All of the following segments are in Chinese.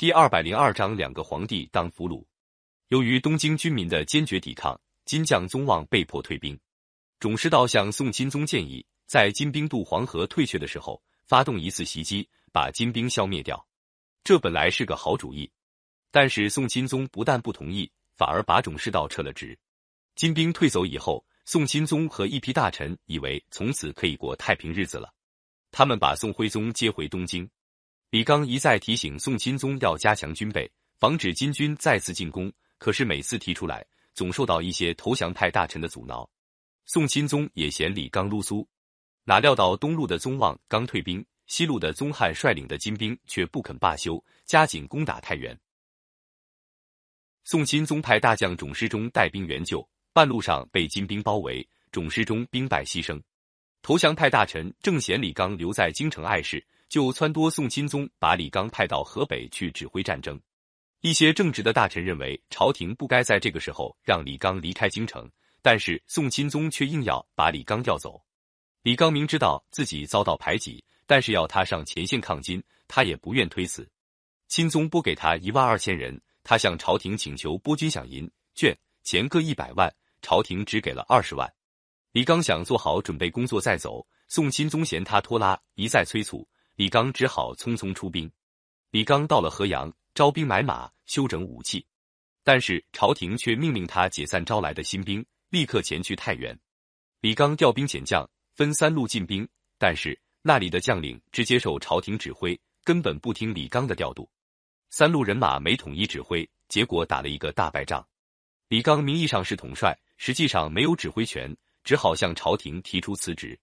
第二百零二章两个皇帝当俘虏。由于东京军民的坚决抵抗，金将宗望被迫退兵。种师道向宋钦宗建议，在金兵渡黄河退却的时候，发动一次袭击，把金兵消灭掉。这本来是个好主意，但是宋钦宗不但不同意，反而把种师道撤了职。金兵退走以后，宋钦宗和一批大臣以为从此可以过太平日子了，他们把宋徽宗接回东京。李纲一再提醒宋钦宗要加强军备，防止金军再次进攻。可是每次提出来，总受到一些投降派大臣的阻挠。宋钦宗也嫌李纲啰嗦，哪料到东路的宗望刚退兵，西路的宗翰率领的金兵却不肯罢休，加紧攻打太原。宋钦宗派大将种师中带兵援救，半路上被金兵包围，种师中兵败牺牲。投降派大臣正嫌李纲留在京城碍事。就撺掇宋钦宗把李纲派到河北去指挥战争。一些正直的大臣认为朝廷不该在这个时候让李纲离开京城，但是宋钦宗却硬要把李纲调走。李纲明知道自己遭到排挤，但是要他上前线抗金，他也不愿推辞。钦宗拨给他一万二千人，他向朝廷请求拨军饷银券钱各一百万，朝廷只给了二十万。李纲想做好准备工作再走，宋钦宗嫌他拖拉，一再催促。李刚只好匆匆出兵。李刚到了河阳，招兵买马，修整武器，但是朝廷却命令他解散招来的新兵，立刻前去太原。李刚调兵遣将，分三路进兵，但是那里的将领只接受朝廷指挥，根本不听李刚的调度。三路人马没统一指挥，结果打了一个大败仗。李刚名义上是统帅，实际上没有指挥权，只好向朝廷提出辞职。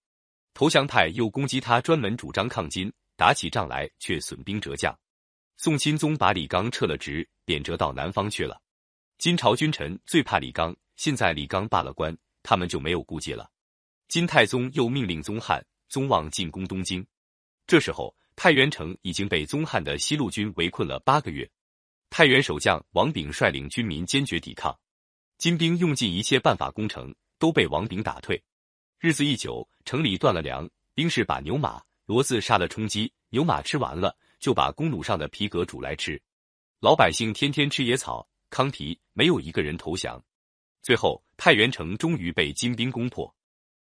投降派又攻击他，专门主张抗金。打起仗来却损兵折将，宋钦宗把李纲撤了职，贬谪到南方去了。金朝君臣最怕李纲，现在李纲罢了官，他们就没有顾忌了。金太宗又命令宗翰、宗望进攻东京。这时候，太原城已经被宗翰的西路军围困了八个月。太原守将王炳率领军民坚决抵抗，金兵用尽一切办法攻城，都被王炳打退。日子一久，城里断了粮，兵士把牛马。骡子杀了充饥，牛马吃完了，就把弓弩上的皮革煮来吃。老百姓天天吃野草、糠皮，没有一个人投降。最后，太原城终于被金兵攻破。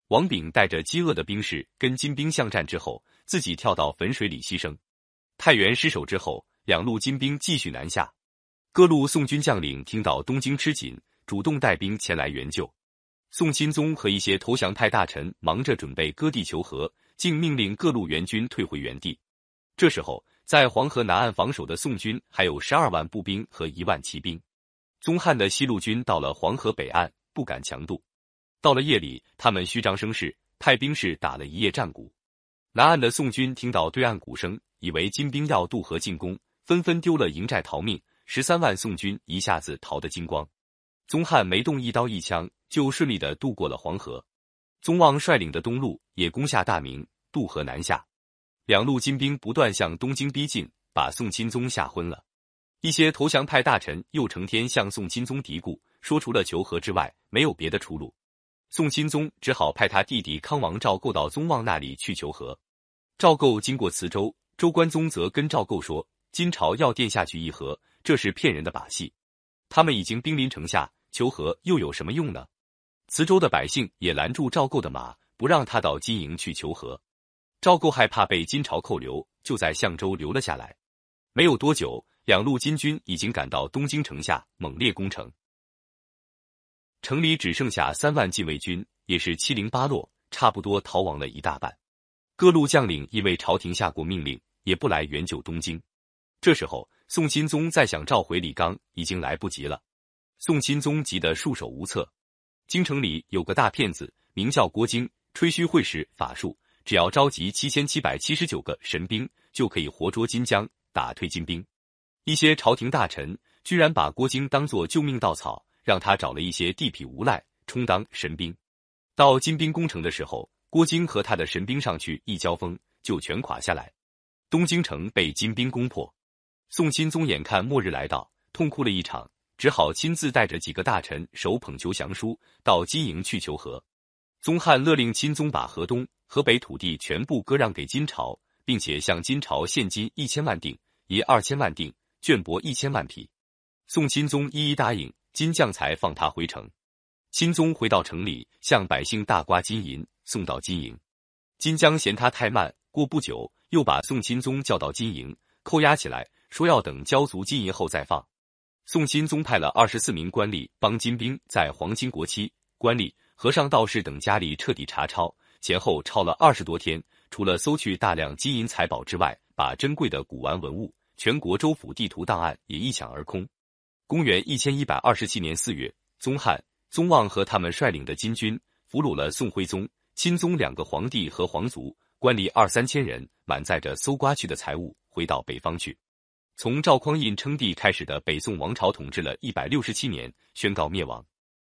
王炳带着饥饿的兵士跟金兵巷战之后，自己跳到汾水里牺牲。太原失守之后，两路金兵继续南下。各路宋军将领听到东京吃紧，主动带兵前来援救。宋钦宗和一些投降派大臣忙着准备割地求和。竟命令各路援军退回原地。这时候，在黄河南岸防守的宋军还有十二万步兵和一万骑兵。宗翰的西路军到了黄河北岸，不敢强渡。到了夜里，他们虚张声势，派兵士打了一夜战鼓。南岸的宋军听到对岸鼓声，以为金兵要渡河进攻，纷纷丢了营寨逃命。十三万宋军一下子逃得精光。宗翰没动一刀一枪，就顺利的渡过了黄河。宗望率领的东路也攻下大名，渡河南下。两路金兵不断向东京逼近，把宋钦宗吓昏了。一些投降派大臣又成天向宋钦宗嘀咕，说除了求和之外，没有别的出路。宋钦宗只好派他弟弟康王赵构到宗望那里去求和。赵构经过磁州，周官宗则跟赵构说：“金朝要殿下去议和，这是骗人的把戏。他们已经兵临城下，求和又有什么用呢？”磁州的百姓也拦住赵构的马，不让他到金营去求和。赵构害怕被金朝扣留，就在相州留了下来。没有多久，两路金军已经赶到东京城下，猛烈攻城。城里只剩下三万禁卫军，也是七零八落，差不多逃亡了一大半。各路将领因为朝廷下过命令，也不来援救东京。这时候，宋钦宗再想召回李纲，已经来不及了。宋钦宗急得束手无策。京城里有个大骗子，名叫郭京，吹嘘会使法术，只要召集七千七百七十九个神兵，就可以活捉金将，打退金兵。一些朝廷大臣居然把郭京当作救命稻草，让他找了一些地痞无赖充当神兵。到金兵攻城的时候，郭京和他的神兵上去一交锋，就全垮下来。东京城被金兵攻破，宋钦宗眼看末日来到，痛哭了一场。只好亲自带着几个大臣，手捧求降书，到金营去求和。宗翰勒令钦宗把河东、河北土地全部割让给金朝，并且向金朝现金一千万锭，银二千万锭，绢帛一千万匹。宋钦宗一一答应，金将才放他回城。钦宗回到城里，向百姓大刮金银，送到金营。金将嫌他太慢，过不久又把宋钦宗叫到金营，扣押起来，说要等交足金银后再放。宋钦宗派了二十四名官吏帮金兵在皇亲国戚、官吏、和尚、道士等家里彻底查抄，前后抄了二十多天。除了搜去大量金银财宝之外，把珍贵的古玩文物、全国州府地图档案也一抢而空。公元一千一百二十七年四月，宗翰、宗望和他们率领的金军俘虏了宋徽宗、钦宗两个皇帝和皇族官吏二三千人，满载着搜刮去的财物回到北方去。从赵匡胤称帝开始的北宋王朝统治了一百六十七年，宣告灭亡。